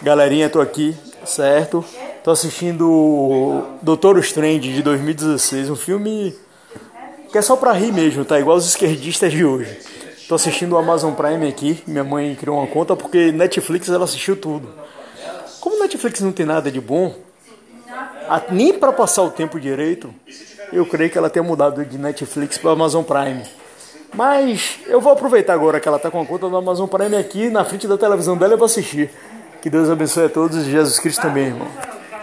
Galerinha, tô aqui, certo? Tô assistindo Doutor Strange de 2016, um filme que é só pra rir mesmo, tá? Igual os esquerdistas de hoje. Tô assistindo o Amazon Prime aqui, minha mãe criou uma conta porque Netflix ela assistiu tudo. Como Netflix não tem nada de bom, nem para passar o tempo direito, eu creio que ela tenha mudado de Netflix para Amazon Prime. Mas eu vou aproveitar agora que ela tá com a conta do Amazon Prime aqui na frente da televisão dela e vou assistir. Que Deus abençoe a todos e Jesus Cristo também, irmão.